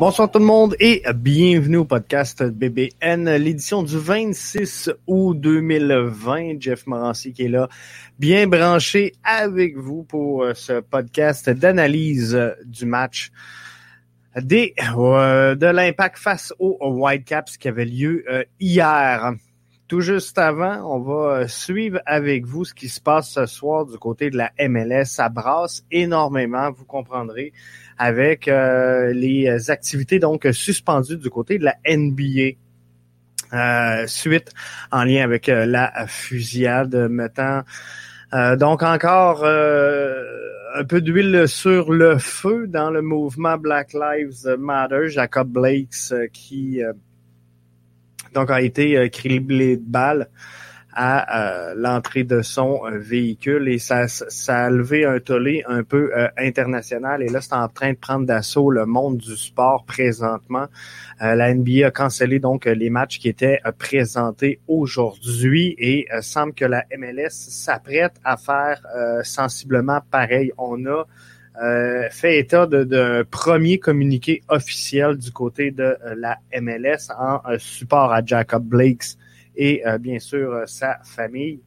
Bonsoir tout le monde et bienvenue au podcast BBN, l'édition du 26 août 2020. Jeff Morancy qui est là, bien branché avec vous pour euh, ce podcast d'analyse du match des, euh, de l'impact face aux Whitecaps qui avait lieu euh, hier. Tout juste avant, on va suivre avec vous ce qui se passe ce soir du côté de la MLS. Ça brasse énormément, vous comprendrez avec euh, les activités donc suspendues du côté de la NBA. Euh, suite en lien avec euh, la fusillade mettant donc encore un peu d'huile sur le feu dans le mouvement Black Lives Matter. Jacob Blakes qui donc a été criblé de balles à euh, l'entrée de son euh, véhicule et ça, ça a levé un tollé un peu euh, international et là c'est en train de prendre d'assaut le monde du sport présentement. la NBA a cancellé donc les matchs qui étaient présentés aujourd'hui et semble que la MLS s'apprête à faire sensiblement pareil. On a fait état d'un premier communiqué officiel du côté de la MLS en support à Jacob Blakes et euh, bien sûr euh, sa famille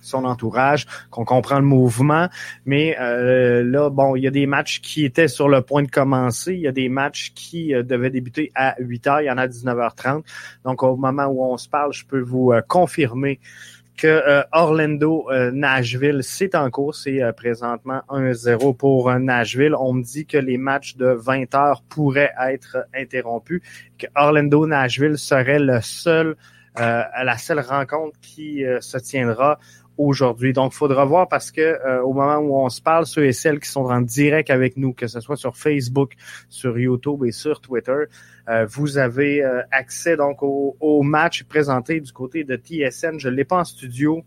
son entourage, qu'on comprend le mouvement. Mais euh, là, bon, il y a des matchs qui étaient sur le point de commencer. Il y a des matchs qui devaient débuter à 8 h. Il y en a à 19h30. Donc, au moment où on se parle, je peux vous confirmer que Orlando Nashville, c'est en cours. C'est présentement 1-0 pour Nashville. On me dit que les matchs de 20 heures pourraient être interrompus, que Orlando Nashville serait le seul euh, à la seule rencontre qui euh, se tiendra aujourd'hui. Donc, faudra voir parce que euh, au moment où on se parle, ceux et celles qui sont en direct avec nous, que ce soit sur Facebook, sur YouTube et sur Twitter, vous avez accès donc au, match présenté du côté de TSN. Je ne l'ai pas en studio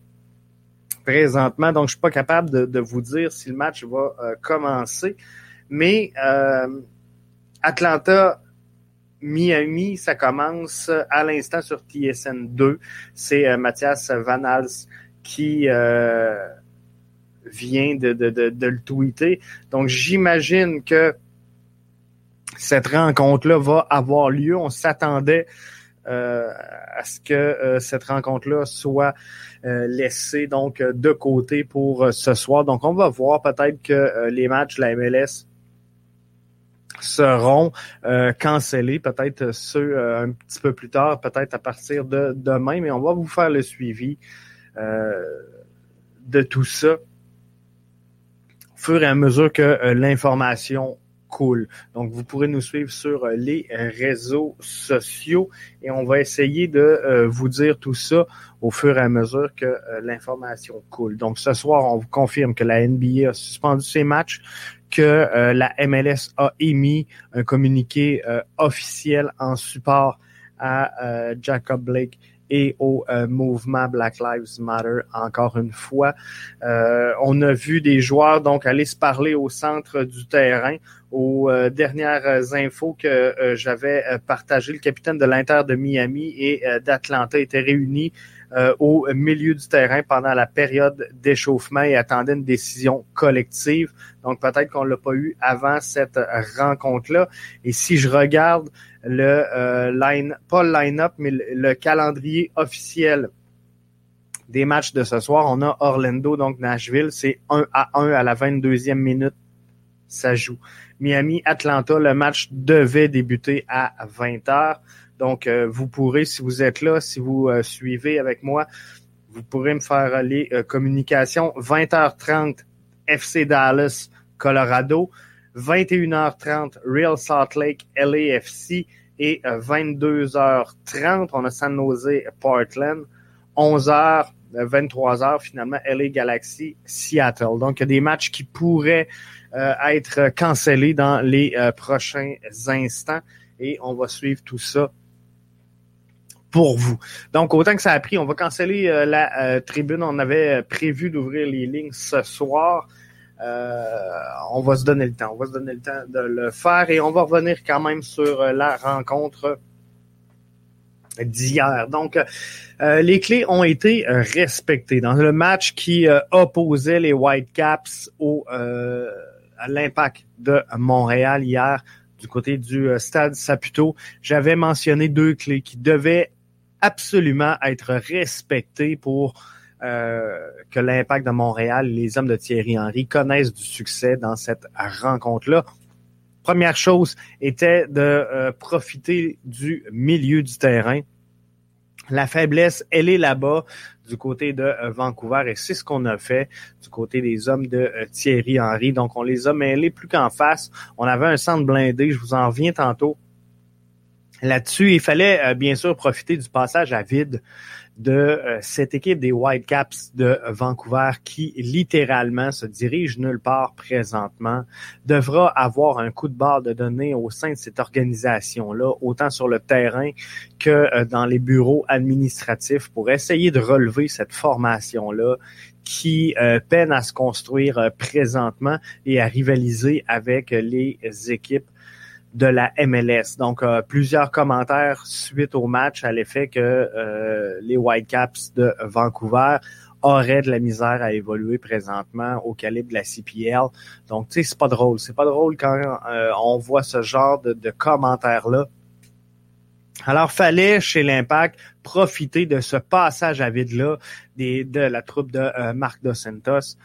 présentement, donc je suis pas capable de vous dire si le match va commencer. Mais Atlanta Miami, ça commence à l'instant sur TSN 2. C'est euh, Mathias Van Hals qui euh, vient de, de, le tweeter. Donc, j'imagine que cette rencontre-là va avoir lieu. On s'attendait euh, à ce que cette rencontre-là soit laissée donc de côté pour ce soir. Donc, on va voir peut-être que les matchs la MLS seront euh, cancellés, peut-être ceux euh, un petit peu plus tard, peut-être à partir de demain, mais on va vous faire le suivi euh, de tout ça au fur et à mesure que l'information cool. Donc, vous pourrez nous suivre sur les réseaux sociaux et on va essayer de vous dire tout ça au fur et à mesure que l'information coule. Donc, ce soir, on vous confirme que la NBA a suspendu ses matchs, que euh, la MLS a émis un communiqué euh, officiel en support à euh, Jacob Blake et au mouvement Black Lives Matter encore une fois. on a vu des joueurs donc aller se parler au centre du terrain. Aux dernières infos que j'avais partagées, le capitaine de l'Inter de Miami et d'Atlanta étaient réunis euh, au milieu du terrain pendant la période d'échauffement et attendait une décision collective. Donc peut-être qu'on l'a pas eu avant cette rencontre-là. Et si je regarde le euh, line, pas le line-up, mais le, calendrier officiel des matchs de ce soir, on a Orlando, donc Nashville, c'est 1 à 1 à la 22e minute, ça joue. Miami, Atlanta, le match devait débuter à 20 heures. Donc, euh, vous pourrez, si vous êtes là, si vous euh, suivez avec moi, vous pourrez me faire les euh, communications. 20h30, FC Dallas, Colorado. 21h30, Real Salt Lake, LAFC. Et 22h30, on a San Jose, Portland. 11h, 23h, finalement, LA Galaxy, Seattle. Donc, il y a des matchs qui pourraient être cancellés dans les prochains instants. Et on va suivre tout ça pour vous. Donc, autant que ça a pris, on va canceller euh, la euh, tribune. On avait euh, prévu d'ouvrir les lignes ce soir. on va se donner le temps. On va se donner le temps de le faire et on va revenir quand même sur la rencontre d'hier. Donc, euh, les clés ont été respectées. Dans le match qui opposait les Whitecaps au, euh, à l'impact de Montréal hier, du côté du stade Saputo, j'avais mentionné deux clés qui devaient absolument être respectées pour que l'impact de Montréal, les hommes de Thierry Henry connaissent du succès dans cette rencontre-là. Première chose était de euh, profiter du milieu du terrain. La faiblesse, elle est là-bas du côté de euh, Vancouver et c'est ce qu'on a fait du côté des hommes de euh, Thierry Henry. Donc, on les a mêlés plus qu'en face. On avait un centre blindé, je vous en reviens tantôt. Là-dessus, il fallait bien sûr profiter du passage à vide de euh, cette équipe des Whitecaps de Vancouver qui littéralement se dirige nulle part présentement, devra avoir un coup de barre de données au sein de cette organisation-là, autant sur le terrain que euh, dans les bureaux administratifs pour essayer de relever cette formation-là qui euh, peine à se construire présentement et à rivaliser avec les équipes de la MLS. Donc, euh, plusieurs commentaires suite au match à l'effet que euh, les Whitecaps de Vancouver auraient de la misère à évoluer présentement au calibre de la CPL. Donc, tu sais, c'est pas drôle. C'est pas drôle quand euh, on voit ce genre de, de commentaires-là. Alors, fallait chez l'Impact profiter de ce passage à vide-là de la troupe de Marc Dos Santos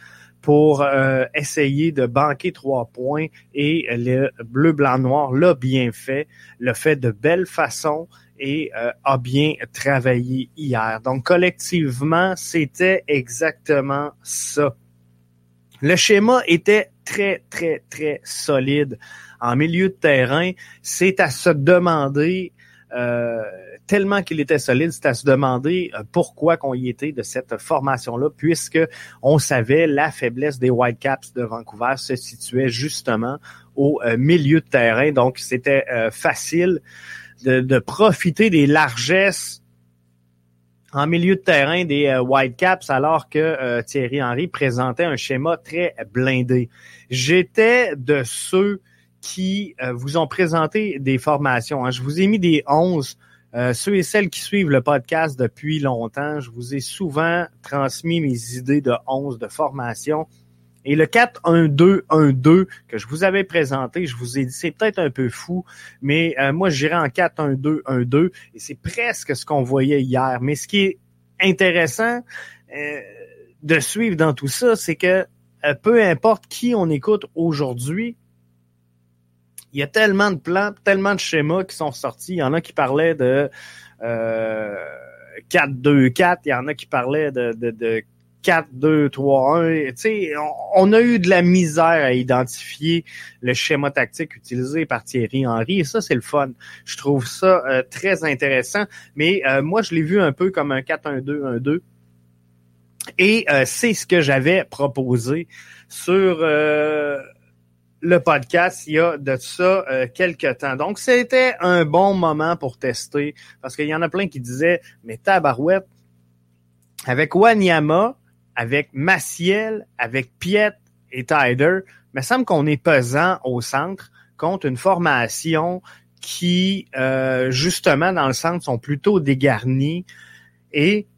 pour euh, essayer de banquer trois points et le bleu, blanc, noir l'a bien fait, le fait de belle façon et euh, a bien travaillé hier. Donc collectivement, c'était exactement ça. Le schéma était très, très, très solide. En milieu de terrain, c'est à se demander euh, tellement qu'il était solide, c'est à se demander euh, pourquoi qu'on y était de cette formation-là, puisque on savait la faiblesse des Whitecaps de Vancouver se situait justement au euh, milieu de terrain. Donc, c'était facile de, profiter des largesses en milieu de terrain des Whitecaps alors que Thierry Henry présentait un schéma très blindé. J'étais de ceux qui euh, vous ont présenté des formations. Hein. Je vous ai mis des 11. Euh, ceux et celles qui suivent le podcast depuis longtemps, je vous ai souvent transmis mes idées de 11 de formation. Et le 4-1-2-1-2 que je vous avais présenté, je vous ai dit, c'est peut-être un peu fou, mais euh, moi, j'irais en 4-1-2-1-2 et c'est presque ce qu'on voyait hier. Mais ce qui est intéressant de suivre dans tout ça, c'est que peu importe qui on écoute aujourd'hui, il y a tellement de plans, tellement de schémas qui sont sortis. Il y en a qui parlaient de euh, 4-2-4, il y en a qui parlaient de, de, de 4-2-3-1. Tu sais, on, a eu de la misère à identifier le schéma tactique utilisé par Thierry Henry et ça, c'est le fun. Je trouve ça euh, très intéressant. Mais euh, moi, je l'ai vu un peu comme un 4-1-2-1-2. Et euh, c'est ce que j'avais proposé sur le podcast il y a de ça euh, quelques temps. Donc, c'était un bon moment pour tester parce qu'il y en a plein qui disaient, mais tabarouette, avec Wanyama, avec Maciel, avec Piet et Tyder, il me semble qu'on est pesant au centre contre une formation qui, euh, justement, dans le centre, sont plutôt dégarnis. Et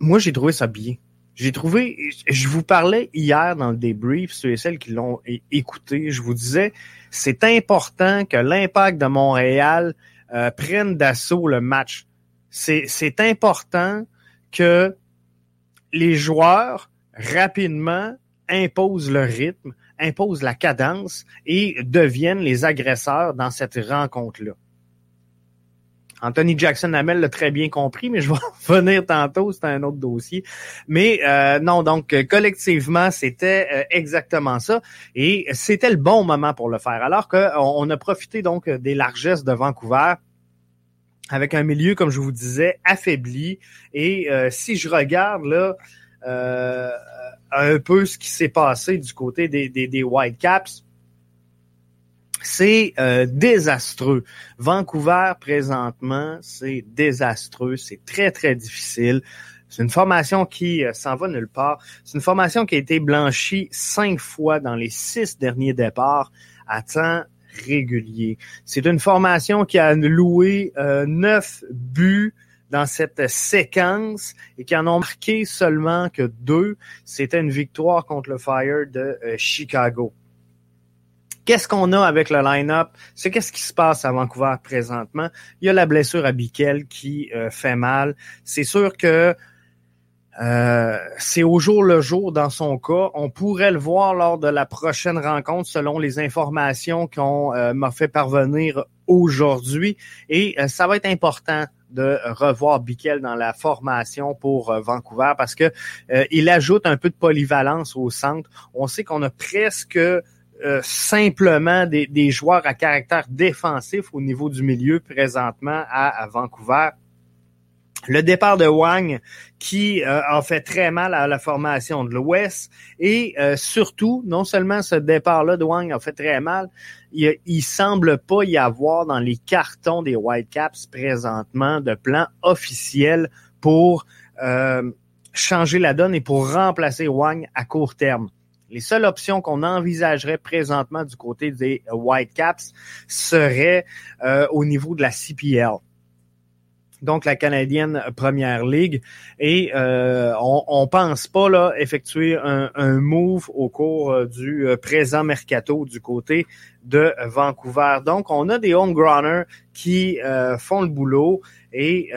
moi, j'ai trouvé ça bien. J'ai trouvé, je vous parlais hier dans le débrief, ceux et celles qui l'ont écouté, je vous disais, c'est important que l'impact de Montréal euh, prenne d'assaut le match. C'est important que les joueurs rapidement imposent le rythme, imposent la cadence et deviennent les agresseurs dans cette rencontre-là. Anthony Jackson Hamel l'a très bien compris, mais je vais revenir tantôt, c'est un autre dossier. Mais euh, non, donc collectivement, c'était euh, exactement ça. Et c'était le bon moment pour le faire. Alors qu'on on a profité donc des largesses de Vancouver avec un milieu, comme je vous disais, affaibli. Et euh, si je regarde là un peu ce qui s'est passé du côté des, des, des Whitecaps, c'est euh, désastreux. Vancouver, présentement, c'est désastreux. C'est très, très difficile. C'est une formation qui euh, s'en va nulle part. C'est une formation qui a été blanchie cinq fois dans les six derniers départs à temps régulier. C'est une formation qui a loué euh, neuf buts dans cette séquence et qui en ont marqué seulement que deux. C'était une victoire contre le Fire de euh, Chicago. Qu'est-ce qu'on a avec le line-up? C'est qu'est-ce qui se passe à Vancouver présentement? Il y a la blessure à Biquel qui euh, fait mal. C'est sûr que euh, c'est au jour le jour dans son cas. On pourrait le voir lors de la prochaine rencontre selon les informations qu'on euh, m'a fait parvenir aujourd'hui. Et ça va être important de revoir Biquel dans la formation pour Vancouver parce que il ajoute un peu de polyvalence au centre. On sait qu'on a presque euh, simplement des, joueurs à caractère défensif au niveau du milieu présentement à, Vancouver. Le départ de Wang qui euh, a fait très mal à la formation de l'Ouest et euh, surtout, non seulement ce départ-là de Wang a fait très mal, il, il semble pas y avoir dans les cartons des Whitecaps présentement de plan officiel pour changer la donne et pour remplacer Wang à court terme. Les seules options qu'on envisagerait présentement du côté des Whitecaps seraient euh, au niveau de la CPL donc la canadienne Première Ligue. Et euh, on, on pense pas là effectuer un, move au cours euh, du présent mercato du côté de Vancouver. Donc on a des homegrowners qui font le boulot et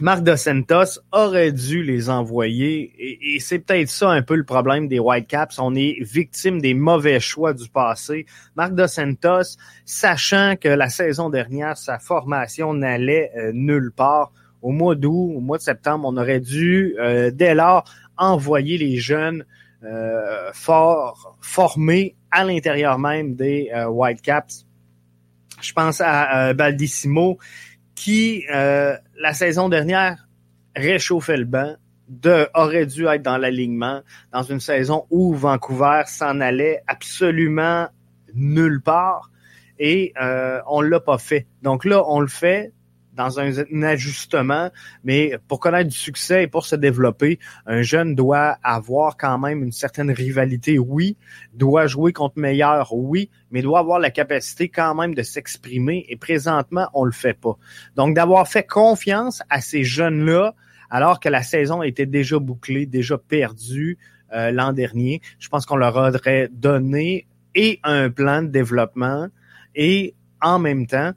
Marc Dos Santos aurait dû les envoyer et, c'est peut-être ça un peu le problème des Whitecaps. On est victime des mauvais choix du passé. Marc Dos Santos, sachant que la saison dernière, sa formation n'allait euh, nulle part, au mois d'août, au mois de septembre, on aurait dû euh, dès lors envoyer les jeunes euh, fort, formés à l'intérieur même des Whitecaps. Je pense à Baldissimo qui, euh, la saison dernière, réchauffait le banc, de, aurait dû être dans l'alignement dans une saison où Vancouver s'en allait absolument nulle part et euh, on l'a pas fait. Donc là, on le fait dans un, ajustement, mais pour connaître du succès et pour se développer, un jeune doit avoir quand même une certaine rivalité, oui, doit jouer contre meilleur, oui, mais doit avoir la capacité quand même de s'exprimer et présentement, on le fait pas. Donc d'avoir fait confiance à ces jeunes-là, alors que la saison était déjà bouclée, déjà perdue euh, l'an dernier, je pense qu'on leur aurait donné et un plan de développement et en même temps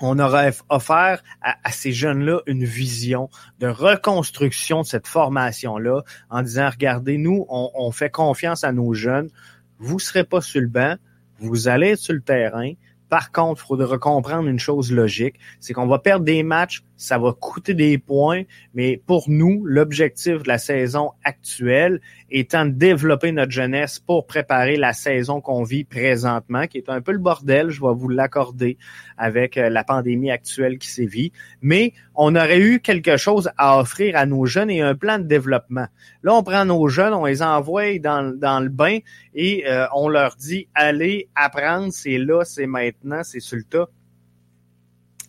on aurait offert à, ces jeunes-là une vision de reconstruction de cette formation-là en disant, regardez, nous, on, fait confiance à nos jeunes, vous serez pas sur le banc, vous allez être sur le terrain, par contre, il faudra comprendre une chose logique, c'est qu'on va perdre des matchs, ça va coûter des points, mais pour nous, l'objectif de la saison actuelle étant de développer notre jeunesse pour préparer la saison qu'on vit présentement, qui est un peu le bordel, je vais vous l'accorder, avec euh, la pandémie actuelle qui sévit, mais on aurait eu quelque chose à offrir à nos jeunes et un plan de développement. Là, on prend nos jeunes, on les envoie dans, le bain et euh, on leur dit, allez apprendre, c'est là, c'est maintenant, c'est sur le tas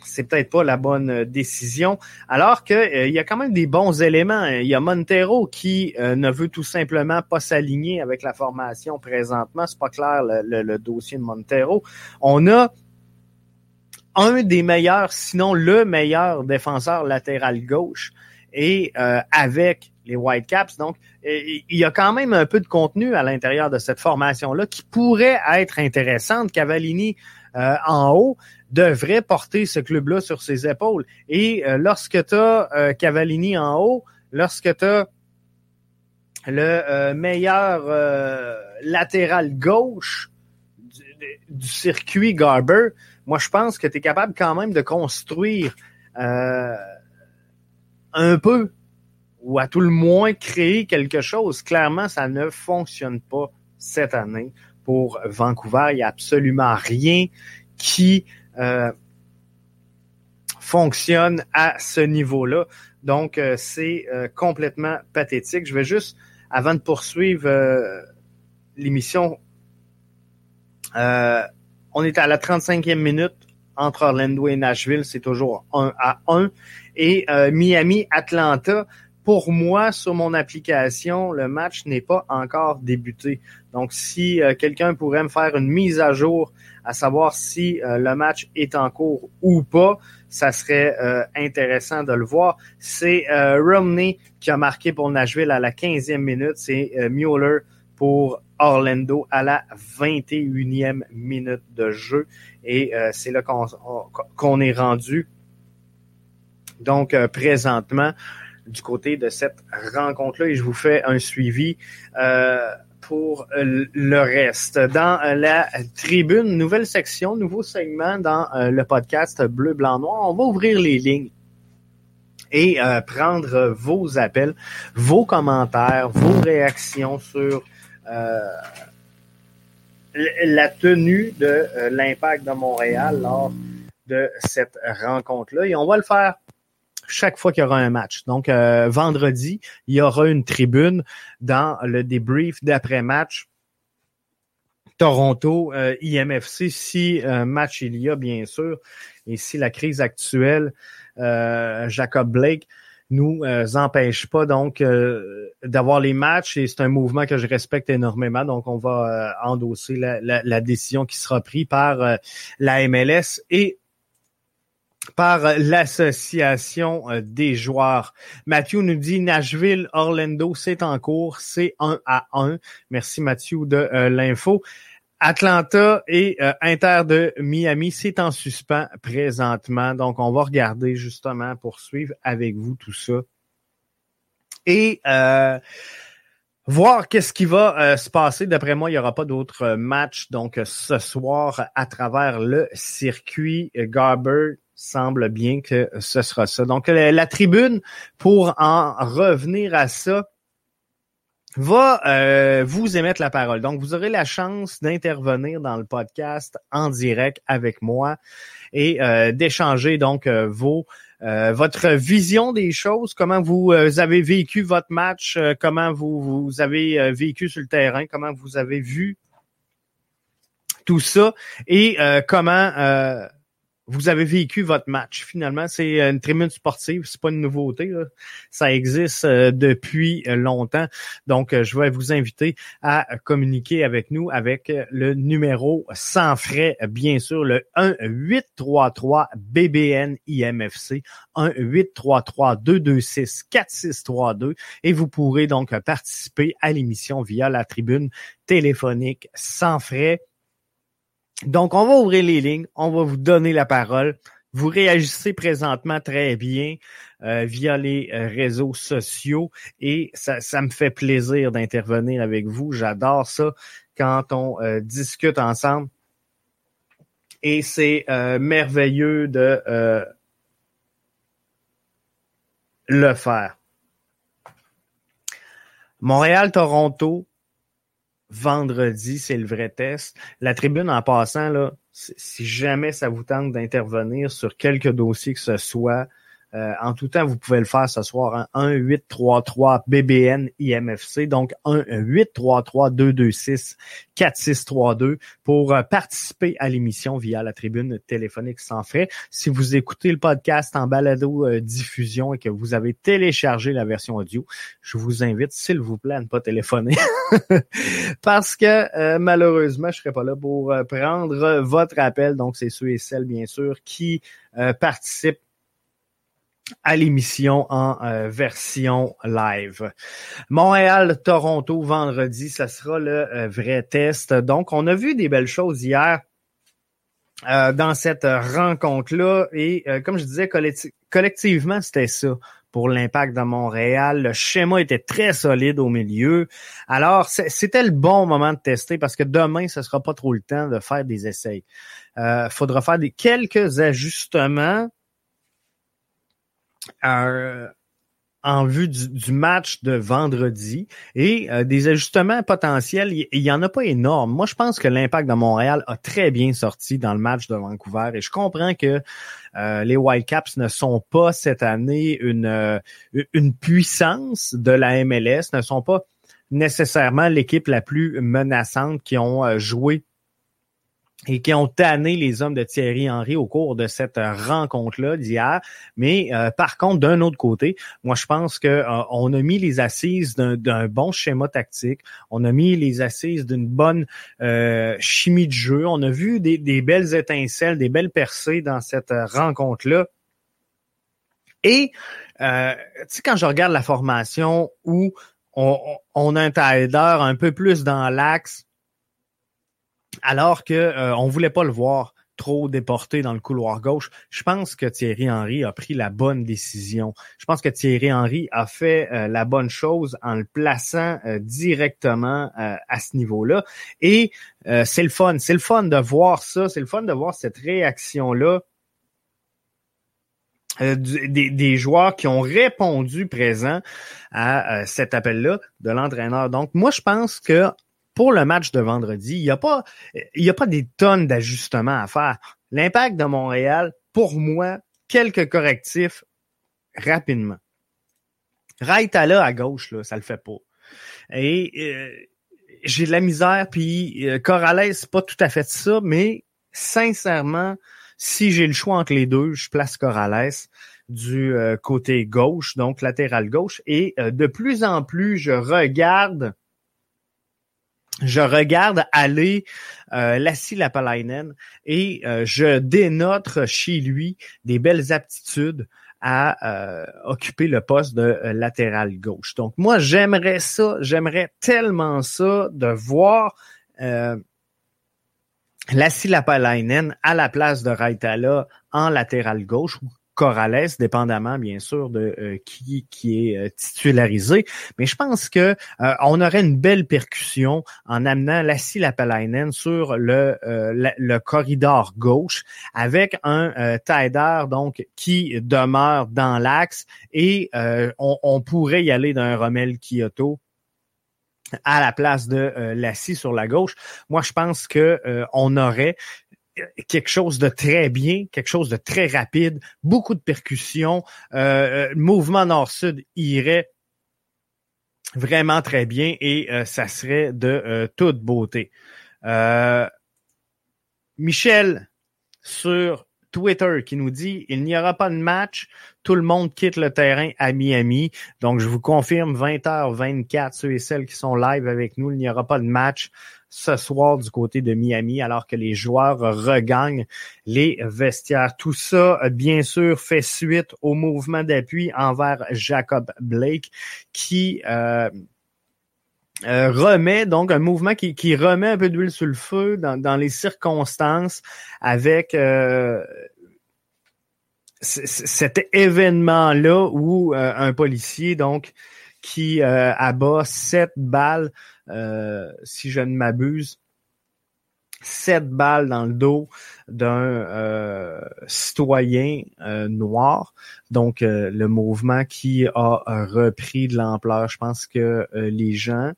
c'est peut-être pas la bonne euh, décision. Alors que euh, il y a quand même des bons éléments. Il y a Montero qui euh, ne veut tout simplement pas s'aligner avec la formation présentement. C'est pas clair le, dossier de Montero. On a un des meilleurs, sinon le meilleur défenseur latéral gauche et avec les Whitecaps. Donc, il y a quand même un peu de contenu à l'intérieur de cette formation-là qui pourrait être intéressante. Cavallini en haut, devrait porter ce club-là sur ses épaules. Et euh, lorsque tu as euh, Cavallini en haut, lorsque tu as le euh, meilleur latéral gauche du, circuit Garber, moi je pense que tu es capable quand même de construire un peu ou à tout le moins créer quelque chose. Clairement, ça ne fonctionne pas cette année pour Vancouver. Il n'y a absolument rien qui euh, fonctionne à ce niveau-là. Donc, euh, c'est euh, complètement pathétique. Je vais juste, avant de poursuivre l'émission, on est à la 35e minute. entre Orlando et Nashville, c'est toujours 1 à 1. Et Miami-Atlanta, pour moi, sur mon application, le match n'est pas encore débuté. Donc, si quelqu'un pourrait me faire une mise à jour à savoir si le match est en cours ou pas, ça serait euh, intéressant de le voir. C'est euh, Romney qui a marqué pour Nashville à la 15e minute. C'est euh, Mueller pour Orlando à la 21e minute de jeu. Et c'est là qu'on est rendu. Donc, présentement, du côté de cette rencontre-là, et je vous fais un suivi pour euh, le reste. Dans euh, la tribune, nouvelle section, nouveau segment dans euh, le podcast Bleu, Blanc, Noir. On va ouvrir les lignes et prendre vos appels, vos commentaires, vos réactions sur la tenue de l'impact de Montréal lors de cette rencontre-là. Et on va le faire chaque fois qu'il y aura un match. Donc, euh, vendredi, il y aura une tribune dans le débrief d'après-match. Toronto, euh, IMFC, si un match il y a, bien sûr, et si la crise actuelle, euh, Jacob Blake, nous empêche pas donc d'avoir les matchs et c'est un mouvement que je respecte énormément. Donc, on va endosser la, décision qui sera prise par la MLS et par l'association euh, des joueurs. Matthew nous dit Nashville, Orlando, c'est en cours, c'est 1 à 1. Merci Matthew de euh, l'info. Atlanta et euh, Inter de Miami, c'est en suspens présentement. Donc, on va regarder justement pour suivre avec vous tout ça. Et voir qu'est-ce qui va se passer. D'après moi, il n'y aura pas d'autres matchs. Donc, ce soir, à travers le circuit Garber, semble bien que ce sera ça. Donc, la, tribune, pour en revenir à ça, va euh, vous émettre la parole. Donc, vous aurez la chance d'intervenir dans le podcast en direct avec moi et euh, d'échanger donc euh, votre vision des choses, comment vous avez vécu votre match, comment vous, vous avez vécu sur le terrain, comment vous avez vu tout ça et comment vous avez vécu votre match. Finalement, c'est une tribune sportive, c'est pas une nouveauté. Ça existe euh, depuis longtemps. Donc, euh, je vais vous inviter à communiquer avec nous avec le numéro sans frais, bien sûr, le 1-833 BBN IMFC, 1-833-226-4632. Et vous pourrez donc participer à l'émission via la tribune téléphonique sans frais. Donc, on va ouvrir les lignes, on va vous donner la parole. Vous réagissez présentement très bien euh, via les euh, réseaux sociaux et ça, me fait plaisir d'intervenir avec vous. J'adore ça quand on euh, discute ensemble. Et c'est merveilleux de le faire. Montréal-Toronto, vendredi, c'est le vrai test. La tribune, en passant, là, si jamais ça vous tente d'intervenir sur quelques dossiers que ce soit, euh, en tout temps, vous pouvez le faire ce soir. 1-833 BBN IMFC, donc 1-833-226-4632 pour euh, participer à l'émission via la tribune téléphonique sans frais. Si vous écoutez le podcast en balado euh, diffusion et que vous avez téléchargé la version audio, je vous invite, s'il vous plaît, à ne pas téléphoner parce que malheureusement, je serai pas là pour prendre votre appel. Donc, c'est ceux et celles, bien sûr, qui participent à l'émission en euh, version live. Montréal-Toronto vendredi, ça sera le euh, vrai test. Donc, on a vu des belles choses hier euh, dans cette rencontre-là et comme je disais, collectivement, c'était ça pour l'impact de Montréal. Le schéma était très solide au milieu. Alors, c'était le bon moment de tester parce que demain, ce sera pas trop le temps de faire des essais. Il faudra faire quelques ajustements euh, en vue du, match de vendredi et euh, des ajustements potentiels, il y, en a pas énorme. Moi, je pense que l'impact de Montréal a très bien sorti dans le match de Vancouver et je comprends que euh, les Whitecaps ne sont pas cette année une, une puissance de la MLS, ne sont pas nécessairement l'équipe la plus menaçante qui ont joué et qui ont tanné les hommes de Thierry Henry au cours de cette rencontre-là d'hier. Mais euh, par contre, d'un autre côté, moi je pense que euh, on a mis les assises d'un bon schéma tactique, on a mis les assises d'une bonne euh, chimie de jeu, on a vu des, des, belles étincelles, des belles percées dans cette rencontre-là. Et tu sais, quand je regarde la formation où on, on a un Tyler un peu plus dans l'axe, alors que euh, on voulait pas le voir trop déporté dans le couloir gauche. Je pense que Thierry Henry a pris la bonne décision. Je pense que Thierry Henry a fait euh, la bonne chose en le plaçant euh, directement à ce niveau-là. Et c'est le fun. C'est le fun de voir ça. C'est le fun de voir cette réaction-là. Des, des, joueurs qui ont répondu présent à cet appel-là de l'entraîneur. Donc, moi, je pense que pour le match de vendredi, il n'y a pas, il y a pas des tonnes d'ajustements à faire. L'impact de Montréal, pour moi, quelques correctifs rapidement. Raitala à gauche, là, ça le fait pas. Et euh, j'ai de la misère, puis euh, Corrales, c'est pas tout à fait ça, mais sincèrement, si j'ai le choix entre les deux, je place Corrales du euh, côté gauche, donc latéral gauche. Et euh, de plus en plus, je regarde je regarde aller euh, Lassie Lapalainen et euh, je dénote chez lui des belles aptitudes à euh, occuper le poste de euh, latéral gauche. Donc moi, j'aimerais ça, j'aimerais tellement ça de voir euh, Lassie Lapalainen à la place de Raitala en latéral gauche Corrales, dépendamment bien sûr de euh, qui qui est euh, titularisé. Mais je pense que euh, on aurait une belle percussion en amenant Lassie Lapalainen sur le, le corridor gauche avec un Taider donc qui demeure dans l'axe et on, on, pourrait y aller d'un Rommel Kyoto à la place de euh, Lassie sur la gauche. Moi, je pense que on aurait quelque chose de très bien, quelque chose de très rapide, beaucoup de percussions, euh, euh mouvement nord-sud irait vraiment très bien et euh, ça serait de euh, toute beauté. Michel sur Twitter qui nous dit il n'y aura pas de match, tout le monde quitte le terrain à Miami. Donc je vous confirme 20h24 ceux et celles qui sont live avec nous, il n'y aura pas de match ce soir du côté de Miami alors que les joueurs regagnent les vestiaires. Tout ça, bien sûr, fait suite au mouvement d'appui envers Jacob Blake qui euh, euh, remet donc un mouvement qui, remet un peu d'huile sur le feu dans, dans les circonstances avec euh, cet événement-là où un policier donc qui abat sept balles euh, si je ne m'abuse, sept balles dans le dos d'un euh, citoyen euh, noir. Donc, le mouvement qui a repris de l'ampleur. Je pense que les gens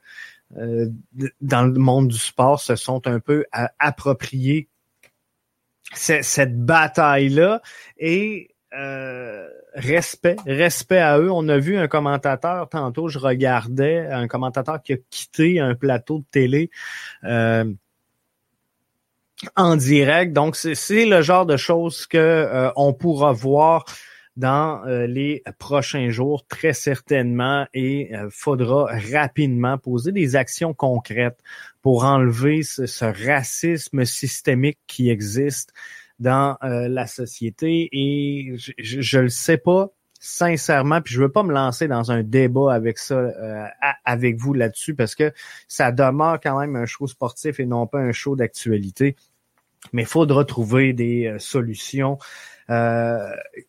dans le monde du sport se sont un peu appropriés cette bataille-là et respect, respect à eux. On a vu un commentateur tantôt, je regardais un commentateur qui a quitté un plateau de télé euh, en direct. Donc c'est le genre de choses que euh, on pourra voir dans euh, les prochains jours, très certainement, et faudra rapidement poser des actions concrètes pour enlever ce racisme systémique qui existe dans euh, la société et je, je, le sais pas sincèrement, puis je veux pas me lancer dans un débat avec ça, euh, avec vous là-dessus, parce que ça demeure quand même un show sportif et non pas un show d'actualité. Mais il faudra trouver des euh, solutions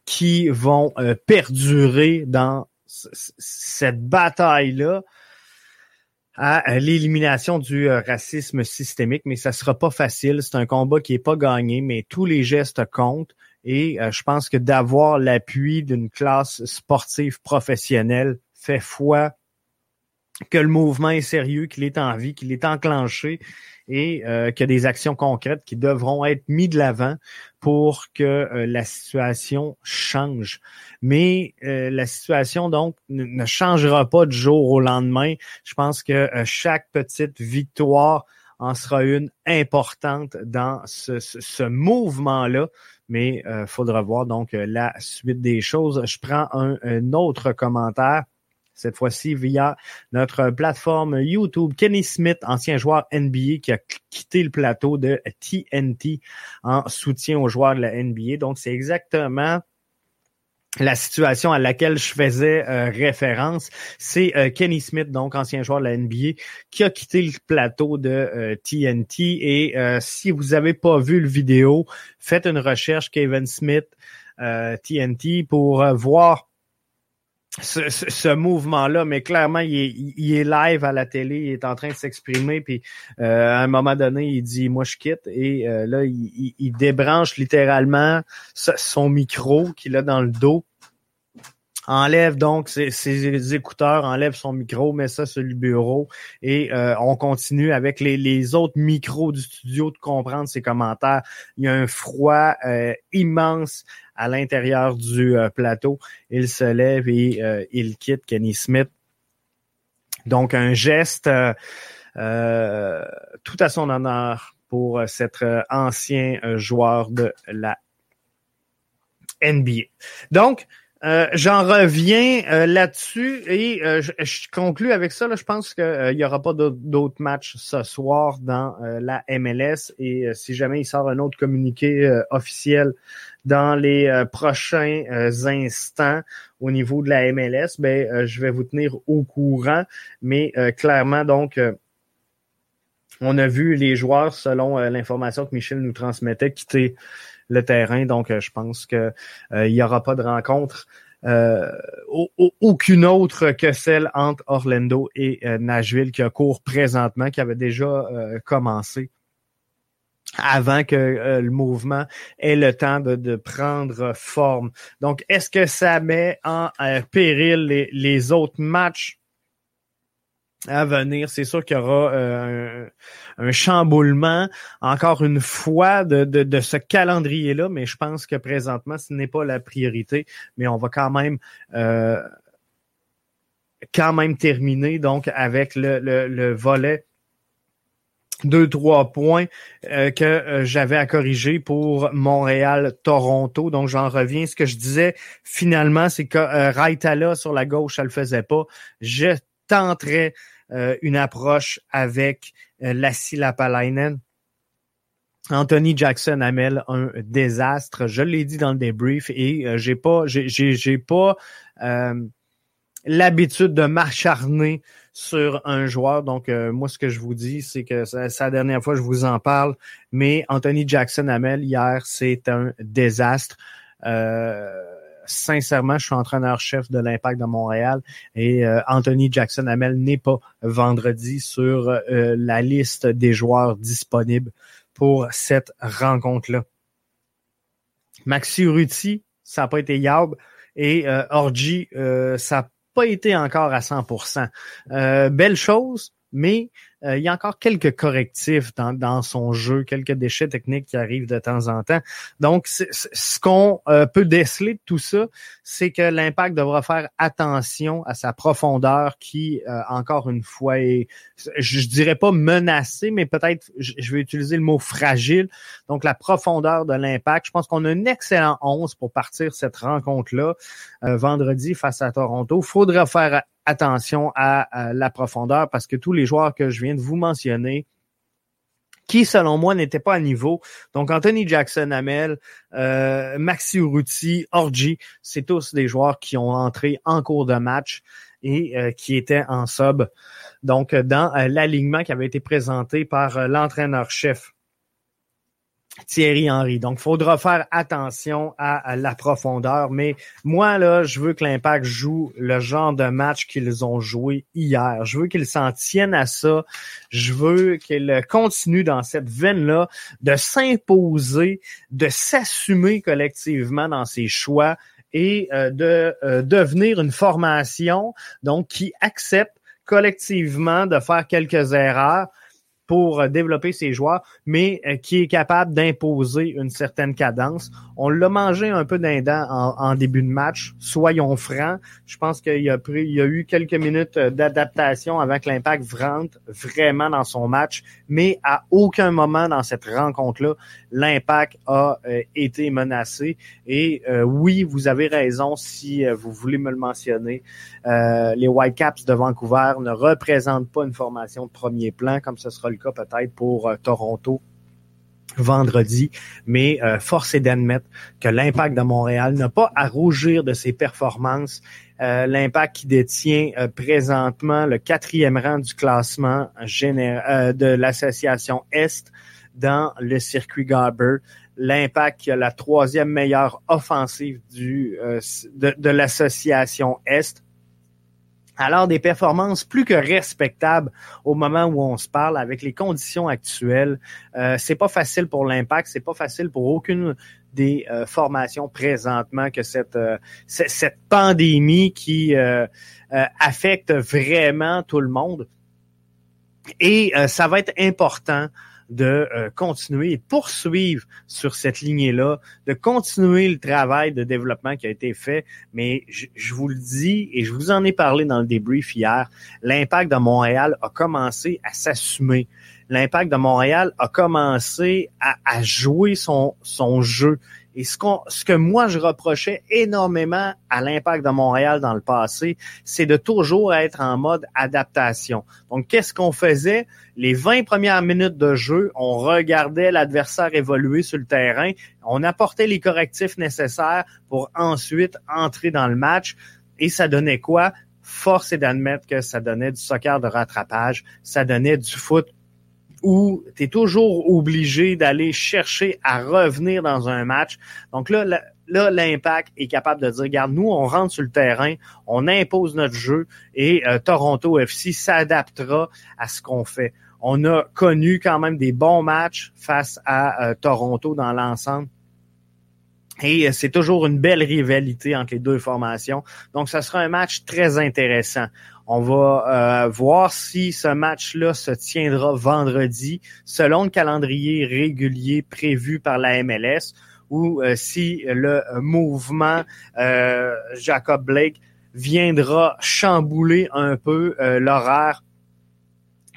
qui vont perdurer dans cette bataille-là à l'élimination du euh, racisme systémique, mais ça sera pas facile. C'est un combat qui est pas gagné, mais tous les gestes comptent. Et euh, je pense que d'avoir l'appui d'une classe sportive professionnelle fait foi que le mouvement est sérieux, qu'il est en vie, qu'il est enclenché et euh, qu'il y a des actions concrètes qui devront être mises de l'avant pour que euh, la situation change. Mais euh, la situation, donc, ne changera pas du jour au lendemain. Je pense que chaque petite victoire en sera une importante dans ce, ce, mouvement-là. Mais il faudra voir donc la suite des choses. Je prends un autre commentaire cette fois-ci via notre plateforme YouTube. Kenny Smith, ancien joueur NBA qui a quitté le plateau de TNT en soutien aux joueurs de la NBA. Donc, c'est exactement la situation à laquelle je faisais euh, référence, c'est euh, Kenny Smith, donc ancien joueur de la NBA, qui a quitté le plateau de TNT. Euh, Et si vous n'avez pas vu le vidéo, faites une recherche Kevin Smith TNT pour voir ce, mouvement-là, mais clairement, il est, live à la télé, il est en train de s'exprimer, puis euh, à un moment donné, il dit moi je quitte, et euh, là, il, débranche littéralement son micro qu'il a dans le dos, enlève donc ses, écouteurs, enlève son micro, met ça sur le bureau, et euh, on continue avec les, les, autres micros du studio de comprendre ses commentaires. Il y a un froid immense à l'intérieur du euh, plateau. Il se lève et euh, il quitte Kenny Smith. Donc un geste euh, tout à son honneur pour cet ancien joueur de la NBA. Donc, j'en reviens là-dessus et je, conclue avec ça. Je pense qu'il n'y aura pas d'autres matchs ce soir dans la MLS et si jamais il sort un autre communiqué officiel dans les euh, prochains euh, instants au niveau de la MLS, ben, euh, je vais vous tenir au courant. Mais clairement, donc, on a vu les joueurs, selon l'information que Michel nous transmettait, quitter le terrain. Donc, je pense qu'il n'y aura pas de rencontre. aucune autre que celle entre Orlando et Nashville qui a cours présentement, qui avait déjà commencé avant que euh, le mouvement ait le temps de, prendre forme. Donc, est-ce que ça met en euh, péril les, autres matchs à venir? C'est sûr qu'il y aura euh, un, chamboulement, encore une fois, de, de, ce calendrier-là, mais je pense que présentement, ce n'est pas la priorité, mais on va quand même... quand même terminer donc avec le volet deux, trois points euh, que euh, j'avais à corriger pour Montréal-Toronto. Donc, j'en reviens. Ce que je disais finalement, c'est que euh, sur la gauche, ça le faisait pas. Je tenterais une approche avec Lassie Lapalainen. Anthony Jackson amène un désastre. Je l'ai dit dans le débrief et j'ai pas, j'ai, j'ai pas l'habitude de m'acharner sur un joueur. Donc, euh, moi, ce que je vous dis, c'est que c'est la dernière fois que je vous en parle, mais Anthony Jackson Amel, hier, c'est un désastre. Euh, sincèrement, je suis entraîneur-chef de l'Impact de Montréal et euh, Anthony Jackson Amel n'est pas vendredi sur la liste des joueurs disponibles pour cette rencontre-là. Maxi Ruti, ça n'a pas été Yab et Orgy, ça pas été encore à 100%. Euh, belle chose, mais euh, il y a encore quelques correctifs dans, dans, son jeu, quelques déchets techniques qui arrivent de temps en temps. Donc, ce qu'on euh, peut déceler de tout ça, c'est que l'impact devra faire attention à sa profondeur qui, euh, encore une fois, est, je, dirais pas menacée, mais peut-être, je vais utiliser le mot fragile. Donc, la profondeur de l'impact. Je pense qu'on a un excellent 11 pour partir cette rencontre-là vendredi face à Toronto. Faudra faire attention à, la profondeur parce que tous les joueurs que je viens de vous mentionner, qui, selon moi, n'étaient pas à niveau. Donc, Anthony Jackson, Amel, euh, Maxi Urruti, Orgi, c'est tous des joueurs qui ont entré en cours de match et euh, qui étaient en sub. Donc, dans euh, l'alignement qui avait été présenté par l'entraîneur-chef Thierry Henry. Donc, faudra faire attention à, la profondeur. Mais moi, là, je veux que l'Impact joue le genre de match qu'ils ont joué hier. Je veux qu'ils s'en tiennent à ça. Je veux qu'ils continuent dans cette veine-là de s'imposer, de s'assumer collectivement dans ses choix et euh, de euh, devenir une formation donc qui accepte collectivement de faire quelques erreurs pour développer ses joueurs, mais qui est capable d'imposer une certaine cadence. On l'a mangé un peu d'un en, en, début de match, soyons francs. Je pense qu'il y a eu quelques minutes d'adaptation avant que l'impact rentre vraiment dans son match, mais à aucun moment dans cette rencontre-là, l'impact a été menacé. Et oui, vous avez raison si vous voulez me le mentionner. les Whitecaps de Vancouver ne représentent pas une formation de premier plan, comme ce sera le cas peut-être pour euh, Toronto vendredi, mais euh, force est d'admettre que l'impact de Montréal n'a pas à rougir de ses performances. Euh, l'impact qui détient présentement le quatrième rang du classement général de l'association Est dans le circuit Garber. L'impact qui a la troisième meilleure offensive du, de, de l'association Est alors des performances plus que respectables au moment où on se parle avec les conditions actuelles. Euh, c'est pas facile pour l'impact, c'est pas facile pour aucune des euh, formations présentement que cette euh, cette pandémie qui euh, affecte vraiment tout le monde. Et ça va être important de euh, continuer et poursuivre sur cette lignée-là, de continuer le travail de développement qui a été fait. Mais je, vous le dis et je vous en ai parlé dans le débrief hier, l'impact de Montréal a commencé à s'assumer. L'impact de Montréal a commencé à, à jouer son, son jeu. Et ce, que moi je reprochais énormément à l'impact de Montréal dans le passé, c'est de toujours être en mode adaptation. Donc, qu'est-ce qu'on faisait? Les 20 premières minutes de jeu, on regardait l'adversaire évoluer sur le terrain, on apportait les correctifs nécessaires pour ensuite entrer dans le match. Et ça donnait quoi? Force est d'admettre que ça donnait du soccer de rattrapage, ça donnait du foot où tu es toujours obligé d'aller chercher à revenir dans un match. Donc là, là, l'impact est capable de dire, regarde, nous, on rentre sur le terrain, on impose notre jeu et euh, Toronto FC s'adaptera à ce qu'on fait. On a connu quand même des bons matchs face à euh, Toronto dans l'ensemble. Et euh, c'est toujours une belle rivalité entre les deux formations. Donc, ce sera un match très intéressant. On va euh, voir si ce match-là se tiendra vendredi selon le calendrier régulier prévu par la MLS ou euh, si le mouvement Jacob Blake viendra chambouler un peu l'horaire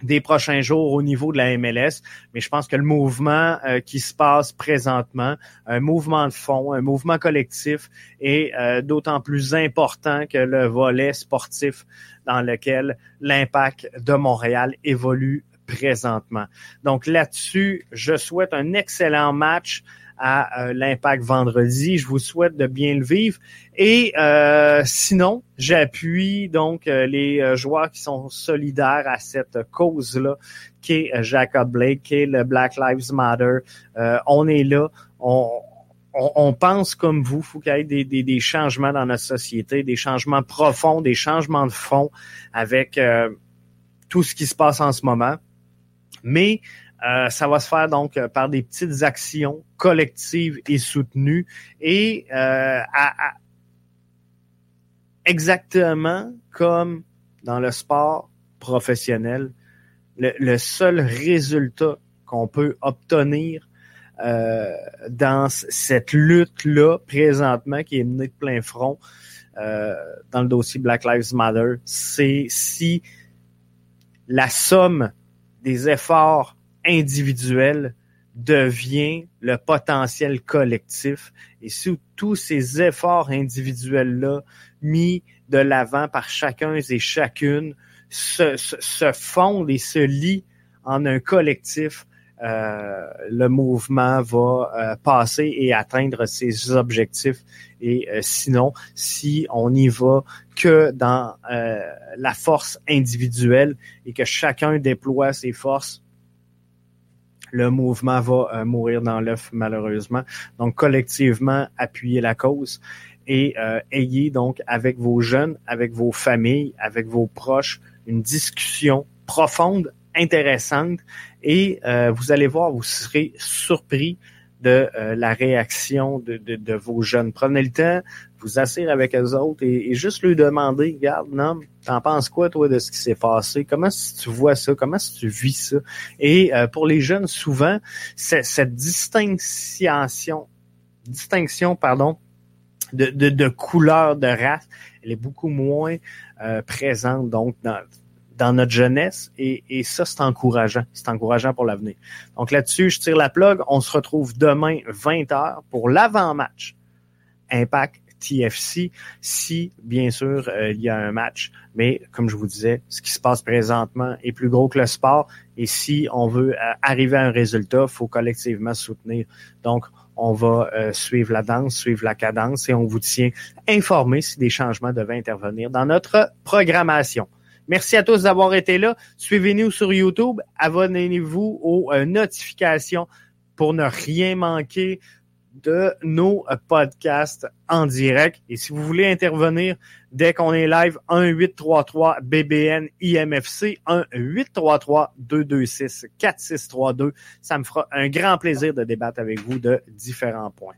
des prochains jours au niveau de la MLS, mais je pense que le mouvement euh, qui se passe présentement, un mouvement de fond, un mouvement collectif est euh, d'autant plus important que le volet sportif dans lequel l'impact de Montréal évolue présentement. Donc là-dessus, je souhaite un excellent match à euh, l'impact vendredi. Je vous souhaite de bien le vivre. Et euh, sinon, j'appuie donc euh, les joueurs qui sont solidaires à cette cause-là, qui est Jacob Blake, qui est le Black Lives Matter. on est là. On, on, pense comme vous, il faut qu'il y ait des, des, des, changements dans notre société, des changements profonds, des changements de fond avec tout ce qui se passe en ce moment. Mais euh, ça va se faire donc euh, par des petites actions collectives et soutenues. Et euh, à, exactement comme dans le sport professionnel, le, seul résultat qu'on peut obtenir dans cette lutte-là présentement qui est menée de plein front dans le dossier Black Lives Matter, c'est si la somme des efforts individuel devient le potentiel collectif. Et sous tous ces efforts individuels-là mis de l'avant par chacun et chacune se, se, fondent et se lient en un collectif, euh, le mouvement va euh, passer et atteindre ses objectifs. Et euh, sinon, si on n'y va que dans la force individuelle et que chacun déploie ses forces, le mouvement va euh, mourir dans l'œuf malheureusement. Donc collectivement, appuyez la cause et euh, ayez donc avec vos jeunes, avec vos familles, avec vos proches, une discussion profonde, intéressante et euh, vous allez voir, vous serez surpris de euh, la réaction de, de, vos jeunes. Prenez le temps, vous asseoir avec eux autres et, juste lui demander, regarde, non, t'en penses quoi, toi, de ce qui s'est passé? Comment tu vois ça? Comment si tu vis ça? Et euh, pour les jeunes, souvent, cette distinction, distinction, pardon, de, de, de couleur, de race, elle est beaucoup moins euh, présente donc dans, dans notre jeunesse et, et ça, c'est encourageant. C'est encourageant pour l'avenir. Donc là-dessus, je tire la plug. On se retrouve demain 20h pour l'avant-match Impact TFC si, bien sûr, euh, il y a un match. Mais comme je vous disais, ce qui se passe présentement est plus gros que le sport. Et si on veut euh, arriver à un résultat, faut collectivement soutenir. Donc, on va euh, suivre la danse, suivre la cadence et on vous tient informé si des changements devaient intervenir dans notre programmation. Merci à tous d'avoir été là. Suivez-nous sur YouTube. Abonnez-vous aux euh, notifications pour ne rien manquer de nos podcasts en direct. Et si vous voulez intervenir dès qu'on est live, 1-833 BBN IMFC, 1-833-226-4632. Ça me fera un grand plaisir de débattre avec vous de différents points.